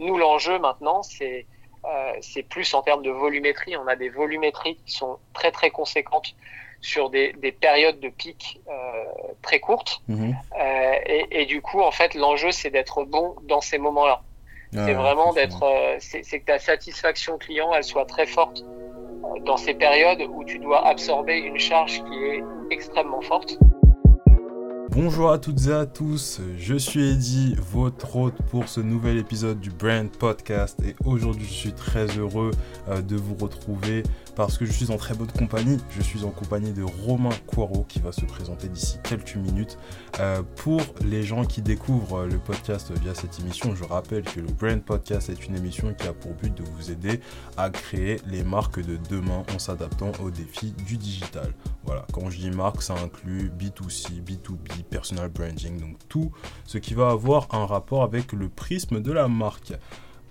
nous, l'enjeu maintenant, c'est c'est plus en termes de volumétrie. On a des volumétries qui sont très très conséquentes sur des, des périodes de pic très courtes. Mhm. et, et, du coup, en fait, l'enjeu, c'est d'être bon dans ces moments-là. Ah, c'est vraiment d'être, c'est que ta satisfaction client, elle soit très forte dans ces périodes où tu dois absorber une charge qui est extrêmement forte. Bonjour à toutes et à tous, je suis Eddy, votre hôte pour ce nouvel épisode du Brand Podcast et aujourd'hui je suis très heureux euh, de vous retrouver parce que je suis en très bonne compagnie. Je suis en compagnie de Romain Coirot qui va se présenter d'ici quelques minutes. Euh, pour les gens qui découvrent le podcast via cette émission, je rappelle que le Brand Podcast est une émission qui a pour but de vous aider à créer les marques de demain en s'adaptant aux défis du digital. Voilà, quand je dis marque, ça inclut B2C, B2B, personal branding, donc tout ce qui va avoir un rapport avec le prisme de la marque.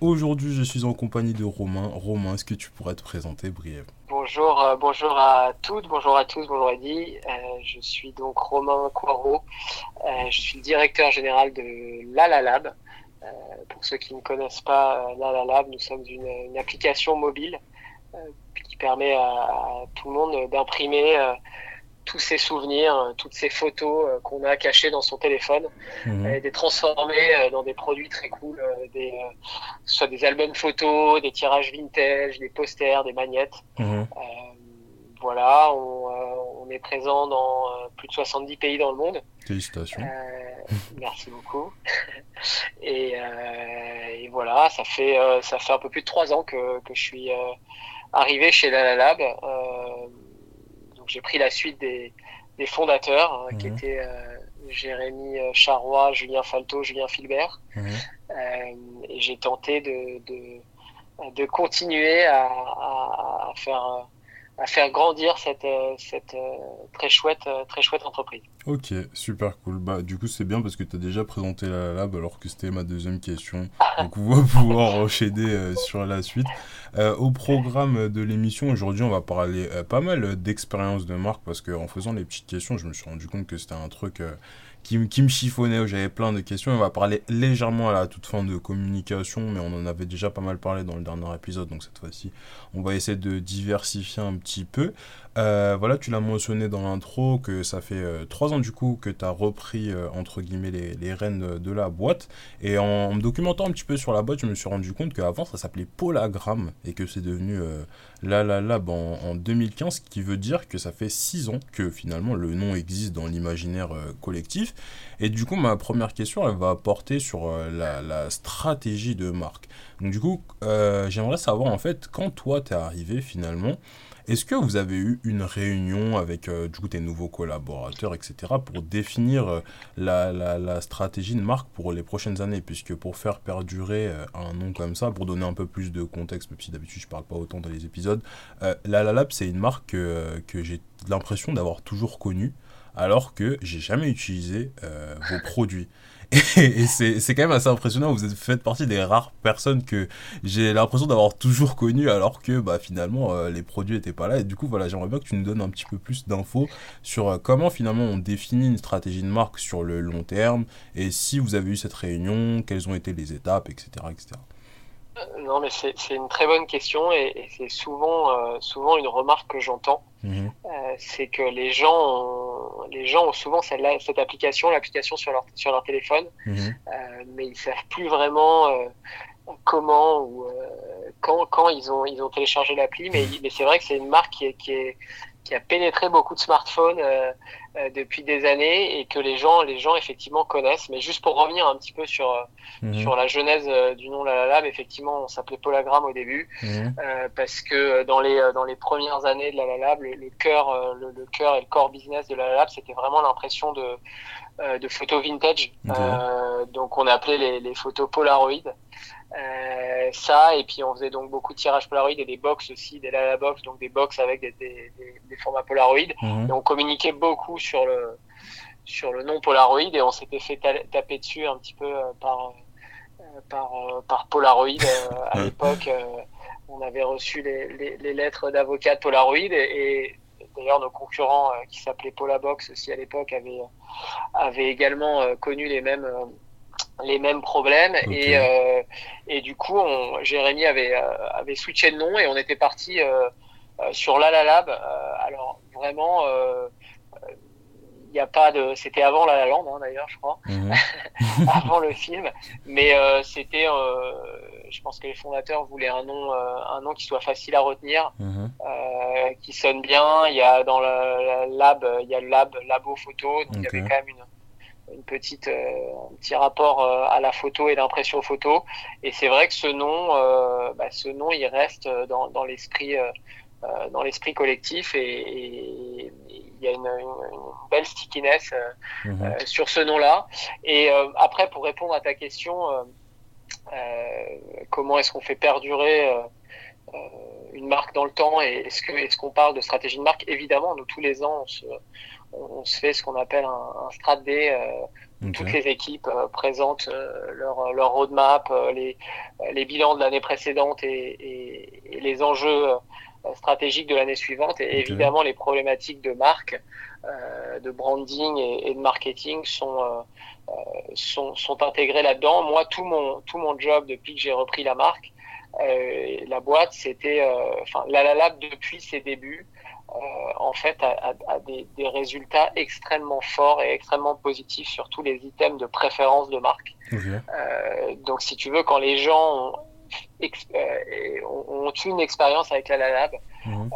Aujourd'hui, je suis en compagnie de Romain. Romain, est-ce que tu pourrais te présenter brièvement Bonjour, euh, bonjour à toutes, bonjour à tous, bonjour Eddy. Euh, je suis donc Romain Coirot. Euh, je suis le directeur général de Lalalab. Euh, pour ceux qui ne connaissent pas Lalalab, nous sommes une, application mobile qui permet à, tout le monde d'imprimer tous ces souvenirs, euh, toutes ces photos euh, qu'on a cachées dans son téléphone, Mhm. et les transformer euh, dans des produits très cool, des, que ce soit des albums photos, des tirages vintage, des posters, des magnettes. Mhm. voilà, on, on, est présent dans plus de 70 pays dans le monde. Félicitations. Euh, merci beaucoup. Et, euh, et, voilà, ça fait ça fait un peu plus de trois ans que, que je suis arrivé chez Lalalab. Euh, j'ai pris la suite des, des fondateurs, Mhm. qui étaient euh, Jérémy Charrois, Julien Falto, Julien Filbert. Mhm. Euh, et j'ai tenté de, de, de continuer à, à, à faire à faire grandir cette, cette très chouette, très chouette entreprise. Ok, super cool. Bah, du coup, c'est bien parce que tu as déjà présenté la lab alors que c'était ma deuxième question. Donc, on va pouvoir enchaîner euh, sur la suite. Euh, au programme de l'émission, aujourd'hui, on va parler euh, pas mal d'expérience de marque parce qu'en faisant les petites questions, je me suis rendu compte que c'était un truc euh, qui, me chiffonnait, où j'avais plein de questions. On va parler légèrement à la toute fin de communication, mais on en avait déjà pas mal parlé dans le dernier épisode, donc cette fois-ci, on va essayer de diversifier un petit peu. Euh, voilà, tu l'as mentionné dans l'intro que ça fait euh, trois ans du coup que tu as repris euh, entre guillemets les, les rênes de la boîte. Et en, me documentant un petit peu sur la boîte, je me suis rendu compte qu'avant ça s'appelait Polagram et que c'est devenu euh, La La Lab en, en, 2015, ce qui veut dire que ça fait six ans que finalement le nom existe dans l'imaginaire collectif. Et du coup, ma première question, elle va porter sur la, la, stratégie de marque. Donc du coup, j'aimerais savoir en fait quand toi t'es arrivé finalement. Est-ce que vous avez eu une réunion avec euh, du tes nouveaux collaborateurs, etc., pour définir euh, la, stratégie de marque pour les prochaines années? Puisque pour faire perdurer euh, un nom comme ça, pour donner un peu plus de contexte, même si d'habitude je parle pas autant dans les épisodes, euh, la La Lab, c'est une marque que, j'ai l'impression d'avoir toujours connue, alors que j'ai jamais utilisé vos produits. Et, et c'est quand même assez impressionnant. Vous faites partie des rares personnes que j'ai l'impression d'avoir toujours connues, alors que bah, finalement euh, les produits n'étaient pas là. Et du coup, voilà, j'aimerais bien que tu nous donnes un petit peu plus d'infos sur euh, comment finalement on définit une stratégie de marque sur le long terme et si vous avez eu cette réunion, quelles ont été les étapes, etc. etc. Non, mais c'est une très bonne question et, et c'est souvent, euh, souvent une remarque que j'entends. Mmh. Euh, c'est que les gens, ont, les gens ont souvent cette, cette application, l'application sur leur, sur leur téléphone, mmh. euh, mais ils savent plus vraiment euh, comment ou euh, quand, quand ils ont, ils ont téléchargé l'appli. Mais, mais c'est vrai que c'est une marque qui est, qui est qui a pénétré beaucoup de smartphones euh, euh, depuis des années et que les gens, les gens effectivement connaissent. Mais juste pour revenir un petit peu sur Mmh. mmh. sur la genèse euh, du nom Lalalab, effectivement, on s'appelait Polagram au début mmh. parce que dans les dans les premières années de Lalalab, le, le cœur le, le cœur et le core business de Lalalab, c'était vraiment l'impression de de photos vintage. Okay. donc on appelait les, les photos Polaroid. Euh, ça et puis on faisait donc beaucoup de tirages Polaroid et des box aussi des Lala box donc des box avec des, des, des, des formats Polaroid mmh. et on communiquait beaucoup sur le sur le nom Polaroid et on s'était fait taper dessus un petit peu euh, par euh, par par Polaroid à l'époque on avait reçu les, les, les lettres d'avocat de Polaroid et, et d'ailleurs nos concurrents euh, qui s'appelaient Polabox aussi à l'époque avaient avaient également connu les mêmes les mêmes problèmes. Et, euh, et du coup on, Jérémy avait, euh, avait switché de nom et on était parti euh, sur La La Lab. Alors vraiment il n'y a pas de c'était avant La La Land hein, d'ailleurs je crois. Mhm. avant le film. Mais c'était je pense que les fondateurs voulaient un nom un nom qui soit facile à retenir mhm. qui sonne bien il y a dans le, lab il y a le lab labo photo donc il y avait quand même une une petite, euh, un petit rapport euh, à la photo et l'impression photo. Et c'est vrai que ce nom, euh, bah, ce nom, il reste dans, dans l'esprit, dans l'esprit collectif et, il y a une, une, belle stickiness mhm. sur ce nom-là. Et après, pour répondre à ta question, comment est-ce qu'on fait perdurer une marque dans le temps et est-ce que est-ce qu'on parle de stratégie de marque? Évidemment, nous tous les ans, on se, on, se fait ce qu'on appelle un, un strat day. Euh, toutes les équipes euh, présentent euh, leur, leur roadmap, les, les bilans de l'année précédente et, et, les enjeux stratégiques de l'année suivante. Et évidemment, les problématiques de marque, de branding et, de marketing sont, sont, sont intégrées là-dedans. Moi, tout mon, tout mon job depuis que j'ai repris la marque, la boîte, c'était, enfin, la, la Lab depuis ses débuts, euh, en fait a, des, résultats extrêmement forts et extrêmement positifs sur tous les items de préférence de marque. Euh, donc si tu veux, quand les gens ont, euh, une expérience avec la Lab, mhm.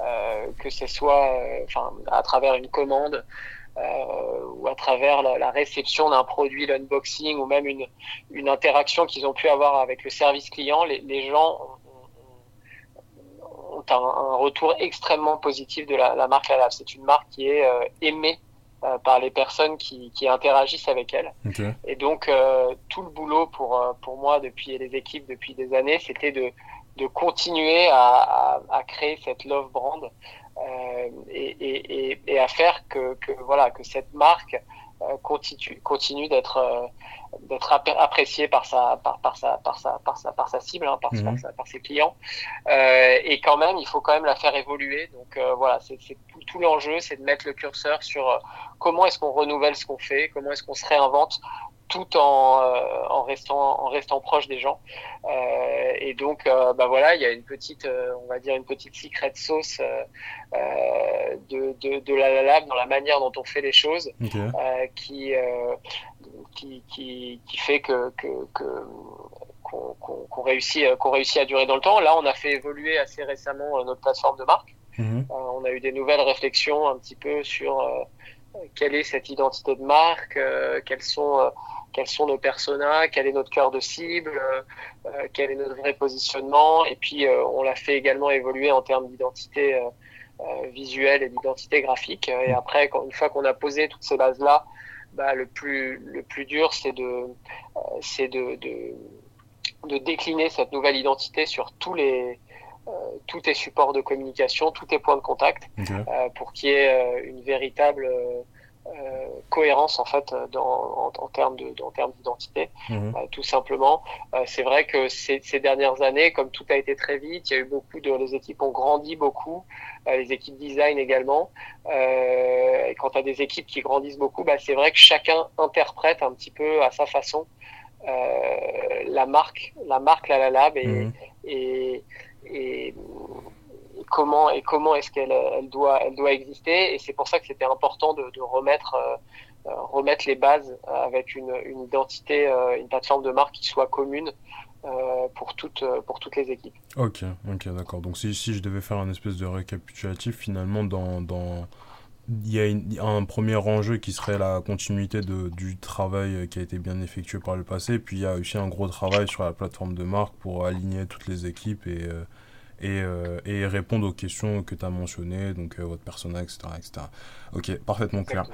Que ce soit enfin à travers une commande, ou à travers la, réception d'un produit, l'unboxing ou même une, une interaction qu'ils ont pu avoir avec le service client, les, les gens un, un, retour extrêmement positif de la, la marque Lab. C'est une marque qui est euh, aimée euh, par les personnes qui, qui, interagissent avec elle. Et donc, euh, tout le boulot pour, pour moi depuis les équipes depuis des années, c'était de, de continuer à, à, à, créer cette love brand euh, et, et, et, à faire que, que, voilà, que cette marque continue, continue d'être d'être apprécié par sa par, par sa par sa par sa par sa cible hein, par, mhm. par, ses clients euh, et quand même il faut quand même la faire évoluer donc euh, voilà c'est tout, tout l'enjeu c'est de mettre le curseur sur euh, comment est-ce qu'on renouvelle ce qu'on fait comment est-ce qu'on se réinvente tout en, euh, en, restant, en restant proche des gens. Euh, et donc, euh, bah voilà, il y a une petite, on va dire une petite secret sauce de, de, de la Lab dans la manière dont on fait les choses, qui, qui, qui, qui, fait que, que, que qu'on réussit, qu'on réussit à durer dans le temps. Là, on a fait évoluer assez récemment notre plateforme de marque. Mhm. on a eu des nouvelles réflexions un petit peu sur quelle est cette identité de marque, quels sont quels sont nos personas, quel est notre cœur de cible, euh, euh, quel est notre vrai positionnement. Et puis, euh, on l'a fait également évoluer en termes d'identité visuelle et d'identité graphique. Et après, quand, une fois qu'on a posé toutes ces bases-là, bah, le plus le plus dur, c'est de c'est de, de, de décliner cette nouvelle identité sur tous les tous tes supports de communication, tous tes points de contact, pour qu'il y ait une véritable cohérence en fait dans, en, termes de en termes d'identité mhm. euh, tout simplement euh, c'est vrai que ces, ces, dernières années comme tout a été très vite il y a eu beaucoup de les équipes ont grandi beaucoup les équipes design également et quand tu as des équipes qui grandissent beaucoup bah, c'est vrai que chacun interprète un petit peu à sa façon la marque la marque La La Lab et, mhm. et, et comment et comment est-ce qu'elle elle doit elle doit exister et c'est pour ça que c'était important de, remettre euh, euh, remettre les bases avec une, une identité euh, une plateforme de marque qui soit commune pour toutes pour toutes les équipes. Ok ok d'accord donc si, si je devais faire un espèce de récapitulatif finalement dans, dans il y a un premier enjeu qui serait la continuité de, du travail qui a été bien effectué par le passé. Puis il y a aussi un gros travail sur la plateforme de marque pour aligner toutes les équipes et, et, euh, et répondre aux questions que tu as mentionnées, donc euh, votre personnage, etc., etc. Ok, parfaitement clair.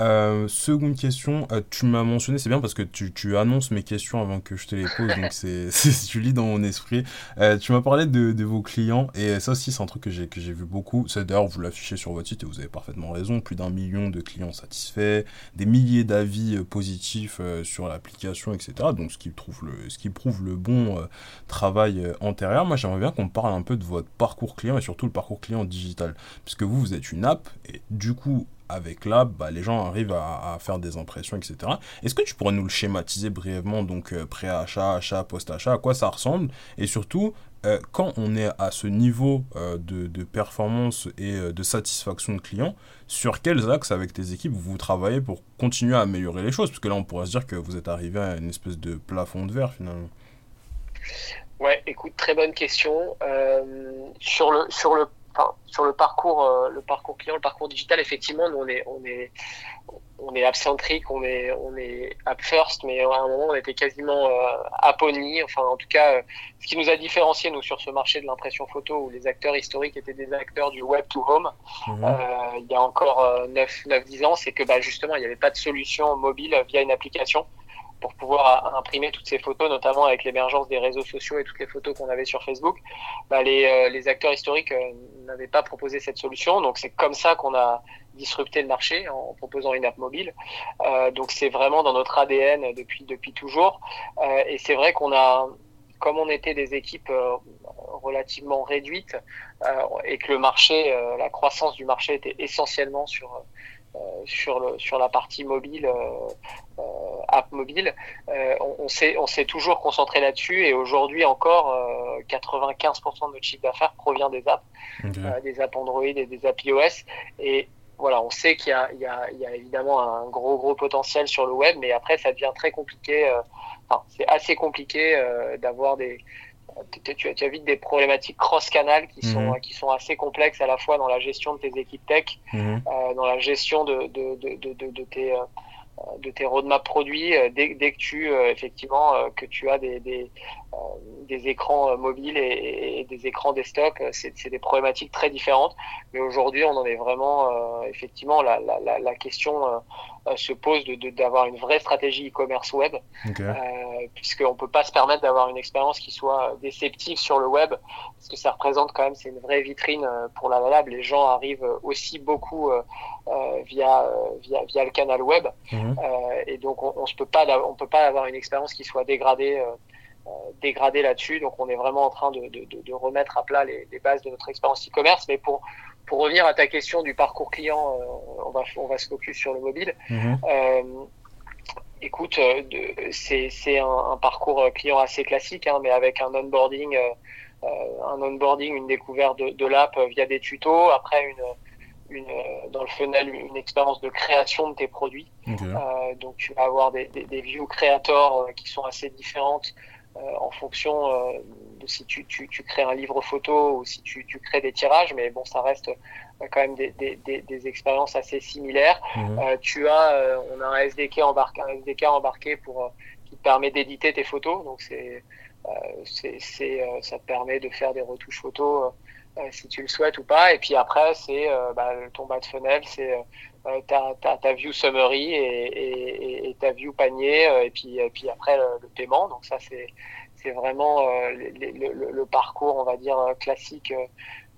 Euh, seconde question, euh, tu m'as mentionné, c'est bien parce que tu, annonces mes questions avant que je te les pose, donc c'est, tu lis dans mon esprit. Euh, tu m'as parlé de, vos clients, et ça aussi c'est un truc que j'ai, vu beaucoup. C'est d'ailleurs, vous l'affichez sur votre site et vous avez parfaitement raison, plus d'un million de clients satisfaits, des milliers d'avis positifs sur l'application, etc. Donc ce qui prouve le bon travail antérieur. Moi j'aimerais bien qu'on parle un peu de votre parcours client et surtout le parcours client digital, puisque vous, vous êtes une app, et du coup, avec l'app, bah, les gens arrivent à, faire des impressions, etc. Est-ce que tu pourrais nous le schématiser brièvement, donc euh, pré-achat, achat, post-achat, à quoi ça ressemble? Et surtout, euh, quand on est à ce niveau euh, de, performance et de satisfaction de client, sur quels axes avec tes équipes vous travaillez pour continuer à améliorer les choses? Parce que là, on pourrait se dire que vous êtes arrivé à une espèce de plafond de verre finalement. Ouais, écoute, très bonne question. sur le sur le sur le parcours, euh, le parcours client, le parcours digital, effectivement, nous, on est, on est, on est app-centrique, on est, on est app first, mais à un moment, on était quasiment euh. Enfin, en tout cas, euh, ce qui nous a différencié, nous, sur ce marché de l'impression photo, où les acteurs historiques étaient des acteurs du web to home, mhm. euh, il y a encore 9, 9, 10 ans, c'est que, bah, justement, il n'y avait pas de solution mobile via une application pour pouvoir imprimer toutes ces photos, notamment avec l'émergence des réseaux sociaux et toutes les photos qu'on avait sur Facebook, bah les, euh, les, acteurs historiques euh, n'avaient pas proposé cette solution. Donc c'est comme ça qu'on a disrupté le marché en proposant une app mobile. Euh, donc c'est vraiment dans notre ADN depuis depuis toujours. Et c'est vrai qu'on a, comme on était des équipes relativement réduites et que le marché, la croissance du marché était essentiellement sur sur, le, sur la partie mobile, euh, euh, app mobile, euh, on, on s'est on s'est toujours concentré là-dessus et aujourd'hui encore 95% de notre chiffre d'affaires provient des apps, des apps Android et des apps iOS et voilà, on sait qu'il y, y, y a, évidemment un gros gros potentiel sur le web, mais après ça devient très compliqué. enfin, c'est assez compliqué d'avoir des, tu, as vite des problématiques cross-canal qui sont mhm. qui sont assez complexes à la fois dans la gestion de tes équipes tech, mhm. euh, dans la gestion de de, de, de, de tes euh, de tes roadmaps produits euh, dès, dès que tu euh, effectivement que tu as des des, des écrans mobiles et, et, des écrans desktop c'est des problématiques très différentes mais aujourd'hui on en est vraiment effectivement la, la, la, question euh, se pose de d'avoir une vraie stratégie e-commerce web, euh, puisqu'on ne peut pas se permettre d'avoir une expérience qui soit déceptive sur le web, parce que ça représente quand même, c'est une vraie vitrine euh, pour la Lab. Les gens arrivent aussi beaucoup euh, via, via, via le canal web, mhm. et donc on, pas, on peut pas avoir une expérience qui soit dégradée. Dégradée là-dessus, donc on est vraiment en train de, de, de remettre à plat les, les bases de notre expérience e-commerce. Mais pour pour revenir à ta question du parcours client, euh, on, va, on va se focus sur le mobile. Mhm. Euh, écoute, euh, c'est un, un, parcours client assez classique, hein, mais avec un onboarding, un onboarding, une découverte de, de l'app via des tutos, après une, une, dans le funnel une expérience de création de tes produits. Euh, donc tu vas avoir des, des, des views créateurs qui sont assez différentes euh, en fonction euh, de si tu, tu, tu, crées un livre photo ou si tu, tu, crées des tirages, mais bon, ça reste euh, quand même des, des, des, des expériences assez similaires. Euh, tu as, on a un SDK embarqué, un SDK embarqué pour qui te permet d'éditer tes photos, donc c'est c'est, ça te permet de faire des retouches photos si tu le souhaites ou pas. Et puis après, c'est bah, ton bas de funnel, c'est euh, ta, ta, ta, view summary et, et, et, ta view panier et puis, et puis après le, paiement. Donc ça c'est c'est vraiment euh, le, le, le, parcours on va dire classique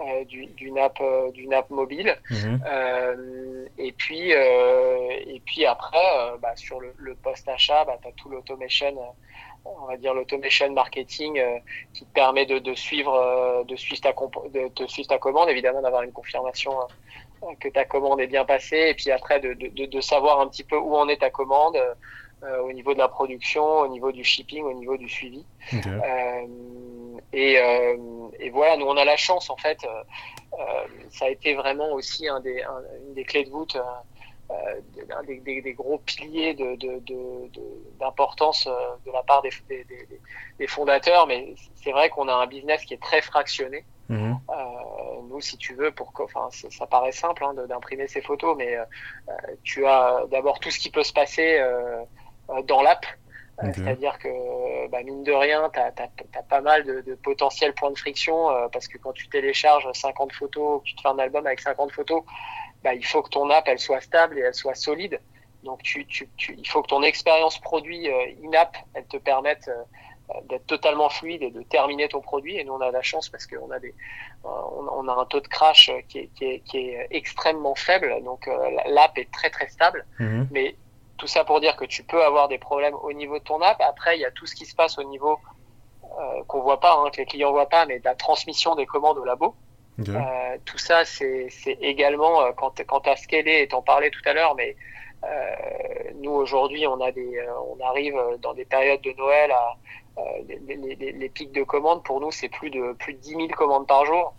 euh, d'une app d'une app mobile. Euh, et puis et puis après bah, sur le, post achat, bah, tu as tout l'automation on va dire l'automation marketing qui te permet de, de suivre de suivre ta de, de suivre ta commande évidemment d'avoir une confirmation que ta commande est bien passée et puis après de, de, de savoir un petit peu où en est ta commande euh, au niveau de la production, au niveau du shipping, au niveau du suivi. Euh, et, euh, et, voilà, nous on a la chance en fait, ça a été vraiment aussi un des, une des clés de voûte. Un des, des, des, gros piliers d'importance de, de, de, la part des, des fondateurs, mais c'est vrai qu'on a un business qui est très fractionné. Mhm. Euh, nous, si tu veux, pour enfin, ça, paraît simple hein, d'imprimer ces photos, mais euh, tu as d'abord tout ce qui peut se passer euh, dans l'app. C'est-à-dire que, bah, mine de rien, tu as, pas mal de, de potentiels points de friction parce que quand tu télécharges 50 photos, tu te fais un album avec 50 photos, bah, il faut que ton app elle soit stable et elle soit solide. Donc, tu, tu, tu il faut que ton expérience produit in-app elle te permette d'être totalement fluide et de terminer ton produit. Et nous, on a la chance parce qu'on a des, euh, on, a un taux de crash qui est, qui est, qui est extrêmement faible. Donc, euh, l'app est très très stable. Mhm. Mais tout ça pour dire que tu peux avoir des problèmes au niveau de ton app. Après, il y a tout ce qui se passe au niveau euh, qu'on voit pas, hein, que les clients voient pas, mais de la transmission des commandes au labo. tout ça, c'est également, quand, quand tu as scalé, et t'en parlais tout à l'heure, mais nous aujourd'hui, on, a des, on arrive dans des périodes de Noël à les, les, les, pics de commandes, pour nous, c'est plus de, plus de 10 000 commandes par jour.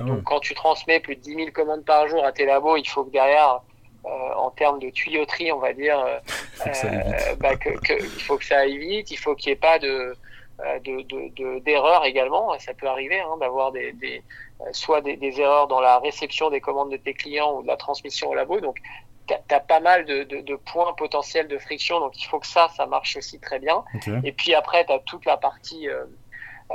donc, quand tu transmets plus de 10 000 commandes par jour à tes labos, il faut que derrière, euh, en termes de tuyauterie, on va dire, euh, euh, bah, que, que, il faut que ça aille vite, il faut qu'il n'y ait pas de d'erreurs de, de, également. Ça peut arriver hein, d'avoir des, des, soit des, des, erreurs dans la réception des commandes de tes clients ou de la transmission au labo. Donc, tu as, pas mal de, points potentiels de friction. Donc, il faut que ça, ça marche aussi très bien. Et puis après, tu as toute la partie,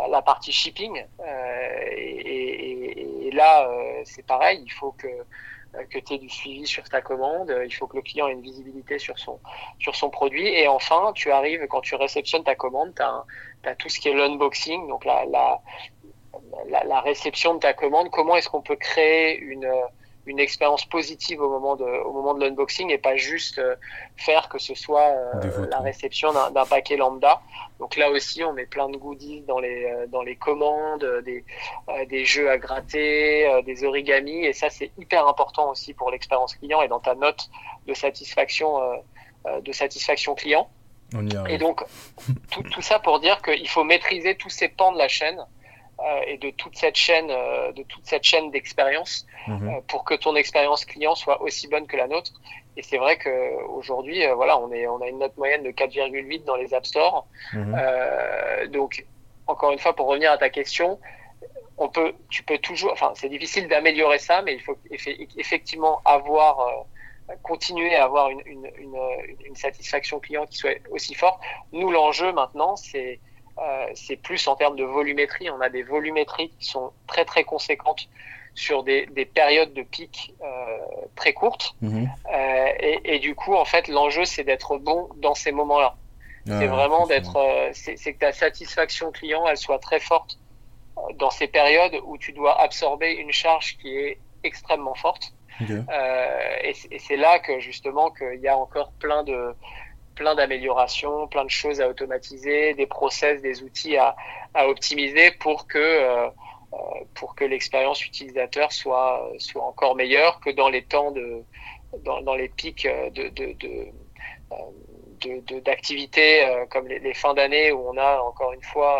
la partie shipping. Euh, et, et, et, là, c'est pareil. Il faut que euh, que tu aies du suivi sur ta commande, il faut que le client ait une visibilité sur son, sur son produit. Et enfin, tu arrives, quand tu réceptionnes ta commande, tu as, tout ce qui est l'unboxing, donc la, la, la, réception de ta commande. Comment est-ce qu'on peut créer une, une expérience positive au moment de, au moment de l'unboxing et pas juste euh, faire que ce soit euh, la réception d'un paquet lambda. Donc là aussi, on met plein de goodies dans les, euh, dans les commandes, des, des jeux à gratter, des origamis et ça c'est hyper important aussi pour l'expérience client et dans ta note de satisfaction, de satisfaction client. et donc tout, tout ça pour dire qu'il faut maîtriser tous ces pans de la chaîne et de toute cette chaîne, euh, de toute cette chaîne d'expérience mhm. euh, pour que ton expérience client soit aussi bonne que la nôtre. Et c'est vrai que aujourd'hui, voilà, on est, on a une note moyenne de 4,8 dans les App Store. Mhm. donc, encore une fois, pour revenir à ta question, on peut, tu peux toujours, enfin, c'est difficile d'améliorer ça, mais il faut effectivement avoir continuer à avoir une, une, une, une, satisfaction client qui soit aussi forte. Nous, l'enjeu maintenant, c'est euh, c'est plus en termes de volumétrie. On a des volumétries qui sont très très conséquentes sur des, des périodes de pic euh, très courtes. Euh, et, et, du coup, en fait, l'enjeu, c'est d'être bon dans ces moments-là. Ah, c'est vraiment d'être, euh, c'est que ta satisfaction client, elle soit très forte euh, dans ces périodes où tu dois absorber une charge qui est extrêmement forte. Euh, et, et c'est là que justement qu'il y a encore plein de plein d'améliorations, plein de choses à automatiser, des process, des outils à, à optimiser pour que euh, euh pour que l'expérience utilisateur soit soit encore meilleure que dans les temps de dans, dans les pics de de, de d'activités euh, comme les, les fins d'année où on a encore une fois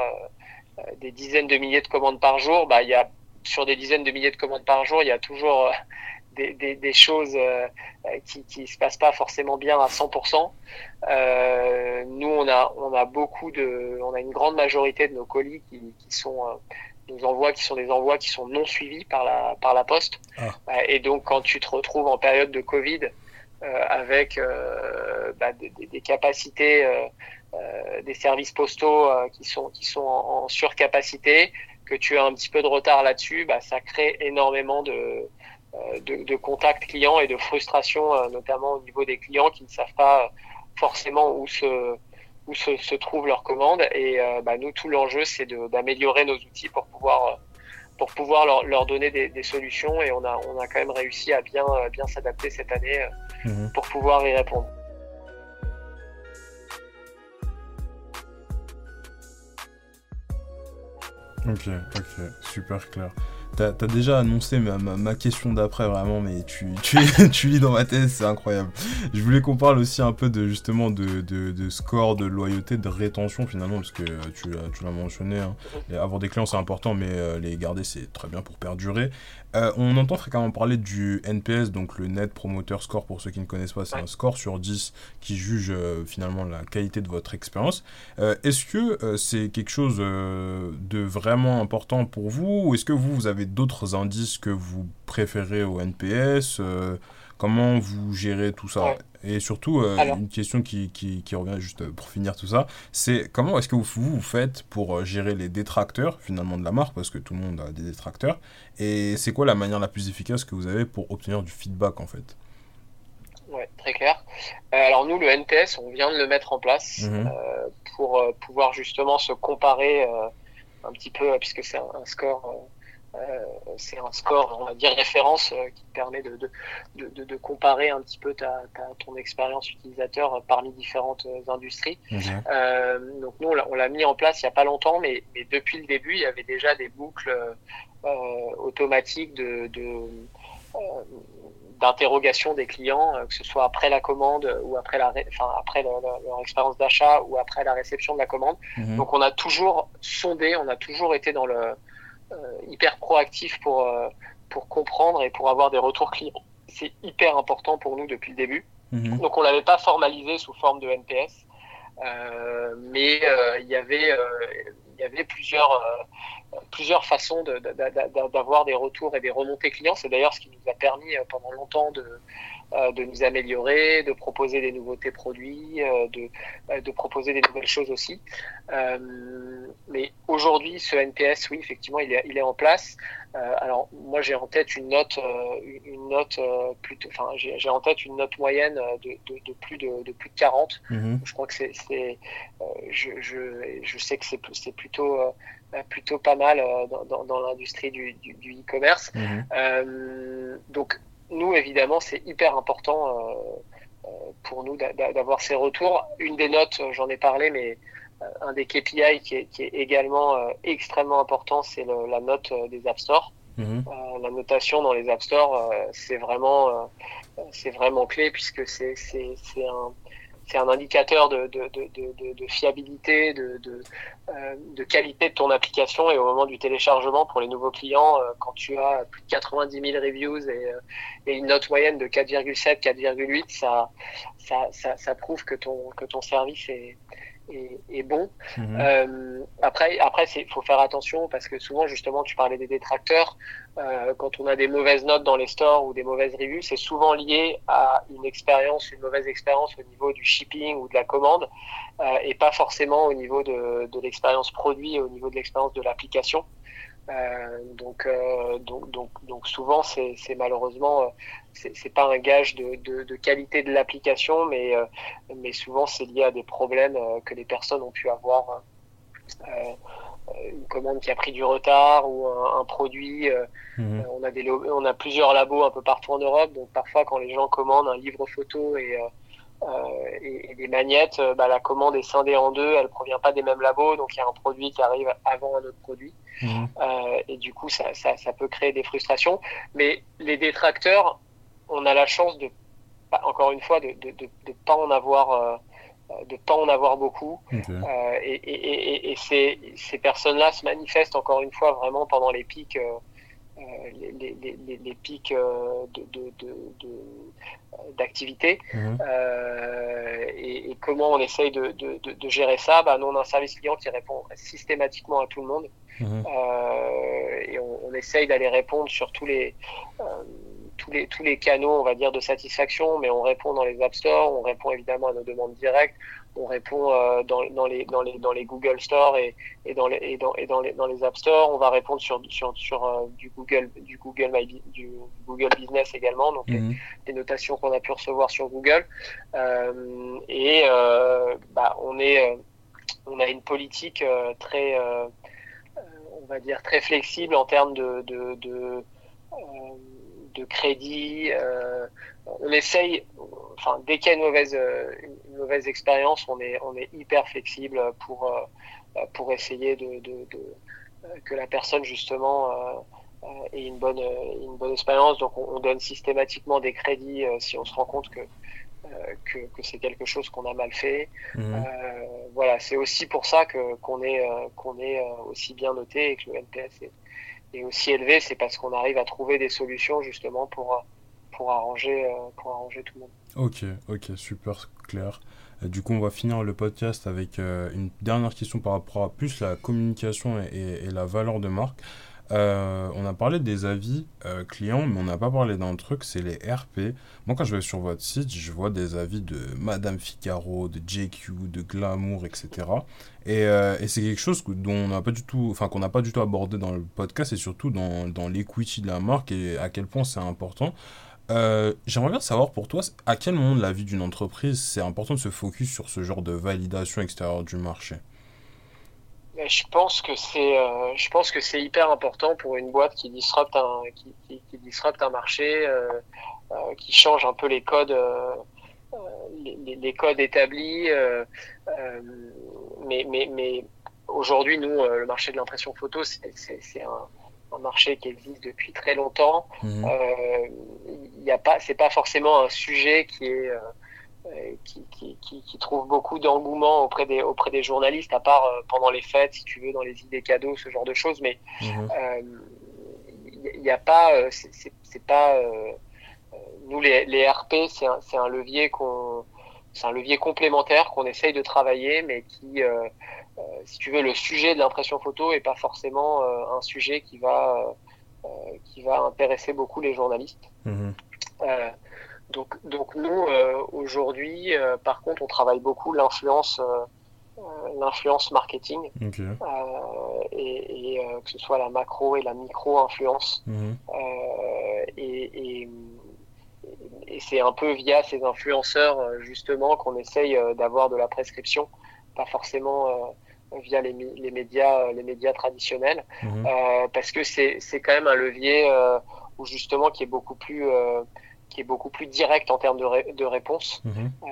euh, des dizaines de milliers de commandes par jour, bah y a sur des dizaines de milliers de commandes par jour, il y a toujours des, des, choses euh, qui qui se passent pas forcément bien à 100%. Euh, nous, on a on a beaucoup de, on a une grande majorité de nos colis qui, qui sont euh, nos envois qui sont des envois qui sont non suivis par la par la poste. Ah. Euh, et donc, quand tu te retrouves en période de Covid euh, avec bah, des, des, capacités, des services postaux qui sont qui sont en, en, surcapacité, que tu as un petit peu de retard là-dessus, bah, ça crée énormément de euh, de, de contact client et de frustration, euh, notamment au niveau des clients qui ne savent pas forcément où se, où se, se trouve leur commande. Et euh, bah, nous, tout l'enjeu, c'est d'améliorer nos outils pour pouvoir, pour pouvoir leur, leur donner des, des, solutions. Et on a, on a quand même réussi à bien, bien s'adapter cette année mmh. pour pouvoir y répondre. Ok, ok, super clair. T'as as déjà annoncé ma, question d'après vraiment, mais tu, tu, lis dans ma tête, c'est incroyable. Je voulais qu'on parle aussi un peu de justement de, de, score, de loyauté, de rétention finalement, parce que tu, tu l'as mentionné. Hein. Avoir des clients c'est important, mais euh, les garder c'est très bien pour perdurer. Euh, on entend fréquemment parler du NPS, donc le Net Promoter Score, pour ceux qui ne connaissent pas, c'est un score sur 10 qui juge euh, finalement la qualité de votre expérience. Euh, est-ce que c'est quelque chose de vraiment important pour vous ou est-ce que vous, vous avez d'autres indices que vous préférez au NPS Comment vous gérez tout ça? Et surtout, euh, une question qui, qui, qui, revient juste pour finir tout ça, c'est comment est-ce que vous, vous, faites pour euh, gérer les détracteurs finalement de la marque, parce que tout le monde a des détracteurs, et c'est quoi la manière la plus efficace que vous avez pour obtenir du feedback en fait? Ouais, très clair. Euh, alors nous, le NPS, on vient de le mettre en place mmh euh, pour euh, pouvoir justement se comparer un petit peu, puisque c'est un, un, score c'est un score, on va dire référence, qui permet de, de, de, comparer un petit peu ta, ton expérience utilisateur parmi différentes industries. donc nous, on l'a mis en place il n'y a pas longtemps, mais, mais, depuis le début, il y avait déjà des boucles automatiques de, d'interrogation des clients, euh, que ce soit après la commande ou après la, enfin après leur expérience d'achat ou après la réception de la commande. Mhm. Donc on a toujours sondé, on a toujours été dans le euh, hyper proactif pour euh, pour comprendre et pour avoir des retours clients. C'est hyper important pour nous depuis le début. Mhm. Donc on l'avait pas formalisé sous forme de NPS, euh, mais il y avait il y avait plusieurs plusieurs façons d'avoir des retours et des remontées clients. C'est d'ailleurs ce qui nous a permis euh, pendant longtemps de, euh, de nous améliorer, de proposer des nouveautés produits, euh, de, de proposer des nouvelles choses aussi. mais aujourd'hui, ce NPS, oui, effectivement, il est, il est en place. alors moi, j'ai en tête une note, une note plutôt, enfin, j'ai en tête une note moyenne de, de, de plus de, de plus de 40. Mm-hmm. Je crois que c'est, je, je, je sais que c'est plutôt bah, plutôt pas mal euh, dans, dans, l'industrie du, du, du e-commerce. Mhm. Euh, donc nous, évidemment, c'est hyper important euh, pour nous d'avoir ces retours. Une des notes, j'en ai parlé, mais un des KPI qui est, qui est également extrêmement important, c'est la note des App Store. Mhm. la notation dans les App Store, c'est vraiment, c'est vraiment clé puisque c'est un, c'est un indicateur de, fiabilité, de, euh, de, qualité de ton application et au moment du téléchargement pour les nouveaux clients, euh, quand tu as plus de 90 000 reviews et, euh, et une note moyenne de 4,7, 4,8, ça, prouve que ton service est, est, bon. Mhm. Euh, après, après, il faut faire attention parce que souvent, justement, tu parlais des détracteurs. Euh, quand on a des mauvaises notes dans les stores ou des mauvaises reviews, c'est souvent lié à une expérience, une mauvaise expérience au niveau du shipping ou de la commande, euh, et pas forcément au niveau de, de l'expérience produit, au niveau de l'expérience de l'application. Euh, donc, euh, donc, donc, donc souvent, c'est malheureusement, euh, c'est pas un gage de, de, de qualité de l'application, mais, mais souvent c'est lié à des problèmes que les personnes ont pu avoir. une commande qui a pris du retard ou un, un produit. Mhm. on, a des, on a plusieurs labos un peu partout en Europe, donc parfois quand les gens commandent un livre photo et euh, et, et, des magnettes, euh, bah, la commande est scindée en deux, elle provient pas des mêmes labos, donc il y a un produit qui arrive avant un autre produit, mhm. euh, et du coup ça, ça, ça, peut créer des frustrations. Mais les détracteurs, on a la chance de, encore une fois, de de, de, de pas en avoir, euh, de pas en avoir beaucoup, euh, et, et, et, ces, ces personnes-là se manifestent encore une fois vraiment pendant les pics. Euh, les, les, les, les, pics euh, de, de, de, d'activité mhm. euh, et, et, comment on essaye de, de, de, gérer ça? Bah, Nous, on a un service client qui répond systématiquement à tout le monde mhm. euh, et on, on essaye d'aller répondre sur tous les, euh, tous, les, tous les canaux, on va dire, de satisfaction, mais on répond dans les App Store, on répond évidemment à nos demandes directes, on répond euh, dans, dans, les, dans, les, dans les Google Store et, et, dans, les, et, dans, et dans, les, dans les App Store. On va répondre sur, sur, sur euh, du, Google, du, Google My, du Google Business également, donc les, mhm. notations qu'on a pu recevoir sur Google. Euh, et euh, bah, on, est, on a une politique très, on va dire, très flexible en termes de, de, de de crédit. Euh, on essaye, enfin, dès qu'il y a une mauvaise, euh, une mauvaise expérience, on est, on est hyper flexible pour, euh, pour essayer de, de, de que la personne justement ait une bonne, une bonne expérience. Donc, on, donne systématiquement des crédits si on se rend compte que que, que c'est quelque chose qu'on a mal fait. Mmh. Euh, voilà, c'est aussi pour ça que qu'on est qu'on est aussi bien noté et que le NPS est, est aussi élevé, c'est parce qu'on arrive à trouver des solutions justement pour, pour, arranger, euh, pour arranger tout le monde. Ok, ok, super clair. Du coup, on va finir le podcast avec euh, une dernière question par rapport à plus la communication et la valeur de marque. Euh, on a parlé des avis euh, clients, mais on n'a pas parlé d'un truc, c'est les RP. Moi, quand je vais sur votre site, je vois des avis de Madame Figaro, de JQ, de Glamour, etc. Et, euh, et c'est quelque chose dont on n'a pas du tout, enfin qu'on n'a pas du tout abordé dans le podcast et surtout dans, dans l'equity de la marque et à quel point c'est important. J'aimerais bien savoir pour toi, à quel moment de la vie d'une entreprise c'est important de se focus sur ce genre de validation extérieure du marché? Je pense que c'est, euh, je pense que c'est hyper important pour une boîte qui disrupte un, qui, qui, qui disrupte un marché, euh, euh, qui change un peu les codes, les, les, codes établis. mais, mais, mais aujourd'hui, nous, le marché de l'impression photo, c'est un, un, marché qui existe depuis très longtemps. Mmh. Il n'y a pas, c'est pas forcément un sujet qui est qui, qui, qui, qui, trouve beaucoup d'engouement auprès des, auprès des journalistes, à part euh, pendant les fêtes, si tu veux, dans les idées cadeaux, ce genre de choses. Mais il euh, n'y a pas, c'est pas, nous les, les RP, c'est un, un, levier qu'on, c'est un levier complémentaire qu'on essaye de travailler, mais qui, si tu veux, le sujet de l'impression photo est pas forcément un sujet qui va, qui va intéresser beaucoup les journalistes. Mhm. Donc, donc nous, euh, aujourd'hui, euh, par contre, on travaille beaucoup l'influence euh, l'influence marketing et, et que ce soit la macro et la micro influence mhm. et, et, et c'est un peu via ces influenceurs justement qu'on essaye d'avoir de la prescription pas forcément via les, les, médias les médias traditionnels mhm. parce que c'est c'est quand même un levier où justement qui est beaucoup plus qui est beaucoup plus direct en termes de, ré de réponse. Mhm. Euh,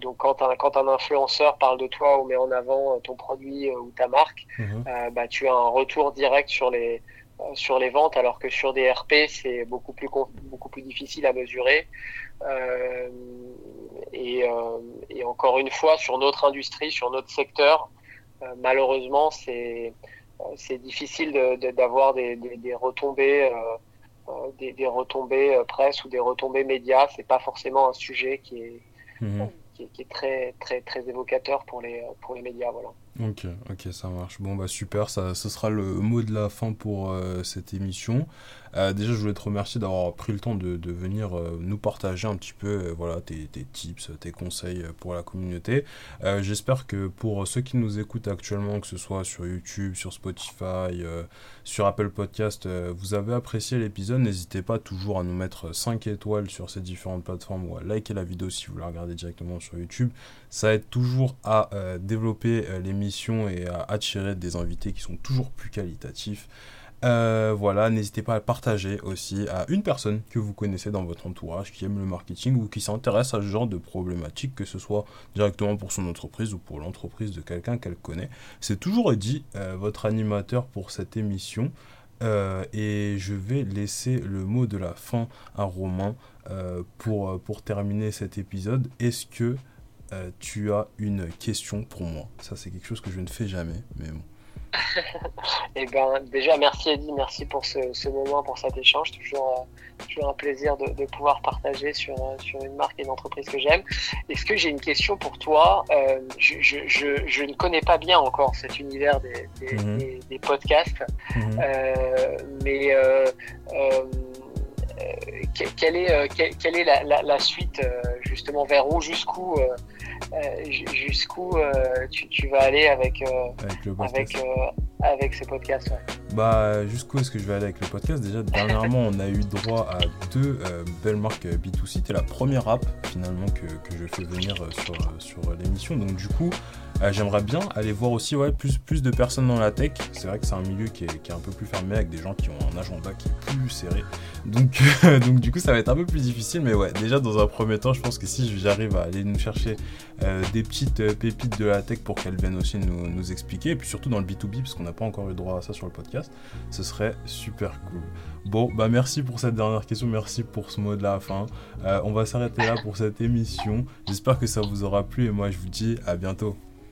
donc quand un, quand un influenceur parle de toi ou met en avant euh, ton produit euh, ou ta marque, mhm. euh, bah, tu as un retour direct sur les, euh, sur les ventes, alors que sur des RP, c'est beaucoup plus, beaucoup plus difficile à mesurer. Et, et, encore une fois, sur notre industrie, sur notre secteur, malheureusement, c'est c'est difficile d'avoir de, des, des, des, retombées euh, des, des, retombées euh, presse ou des retombées médias. C'est pas forcément un sujet qui est, mhm. qui, qui, est très, très, très évocateur pour les, pour les médias. Voilà. Ok, ok, ça marche. Bon, bah super, ça, ce sera le mot de la fin pour euh, cette émission. Euh, déjà, je voulais te remercier d'avoir pris le temps de, venir euh, nous partager un petit peu voilà, tes, tes, tips, tes conseils pour la communauté. J'espère que pour ceux qui nous écoutent actuellement, que ce soit sur YouTube, sur Spotify, sur Apple Podcast, vous avez apprécié l'épisode. N'hésitez pas toujours à nous mettre 5 étoiles sur ces différentes plateformes ou à liker la vidéo si vous la regardez directement sur YouTube. Ça aide toujours à développer l'émission et à attirer des invités qui sont toujours plus qualitatifs. Euh, voilà, n'hésitez pas à partager aussi à une personne que vous connaissez dans votre entourage qui aime le marketing ou qui s'intéresse à ce genre de problématique, que ce soit directement pour son entreprise ou pour l'entreprise de quelqu'un qu'elle connaît. C'est toujours dit, euh, votre animateur pour cette émission. Euh, et je vais laisser le mot de la fin à Romain pour, pour terminer cet épisode. Est-ce que euh, tu as une question pour moi. Ça, c'est quelque chose que je ne fais jamais, mais bon. eh ben, déjà, merci Eddie, merci pour ce, ce moment, pour cet échange. Toujours, euh, toujours un plaisir de, de, pouvoir partager sur, euh, sur une marque et une entreprise que j'aime. Est-ce que j'ai une question pour toi? Euh, je, je, je, je, ne connais pas bien encore cet univers des, des, mmh. des, des podcasts, mmh. mais quelle est, quelle, est la, la, la suite justement vers où, jusqu'où jusqu'où euh, tu, tu, vas aller avec, euh, avec, avec, avec, ces podcasts Bah, jusqu'où est-ce que je vais aller avec le podcast? Déjà, dernièrement, on a eu droit à deux belles marques B2C. C'était la première app finalement que, que je fais venir sur, sur l'émission. Donc, du coup, euh, j'aimerais bien aller voir aussi ouais, plus, plus de personnes dans la tech. C'est vrai que c'est un milieu qui est, qui est, un peu plus fermé avec des gens qui ont un agenda qui est plus serré. Donc, donc du coup, ça va être un peu plus difficile. Mais ouais, déjà dans un premier temps, je pense que si j'arrive à aller nous chercher euh, des petites euh, pépites de la tech pour qu'elles viennent aussi nous, nous, expliquer, et puis surtout dans le B2B, parce qu'on n'a pas encore eu droit à ça sur le ce serait super cool. Bon, bah merci pour cette dernière question, merci pour ce mot de la fin. Euh, on va s'arrêter là pour cette émission. J'espère que ça vous aura plu et moi je vous dis à bientôt.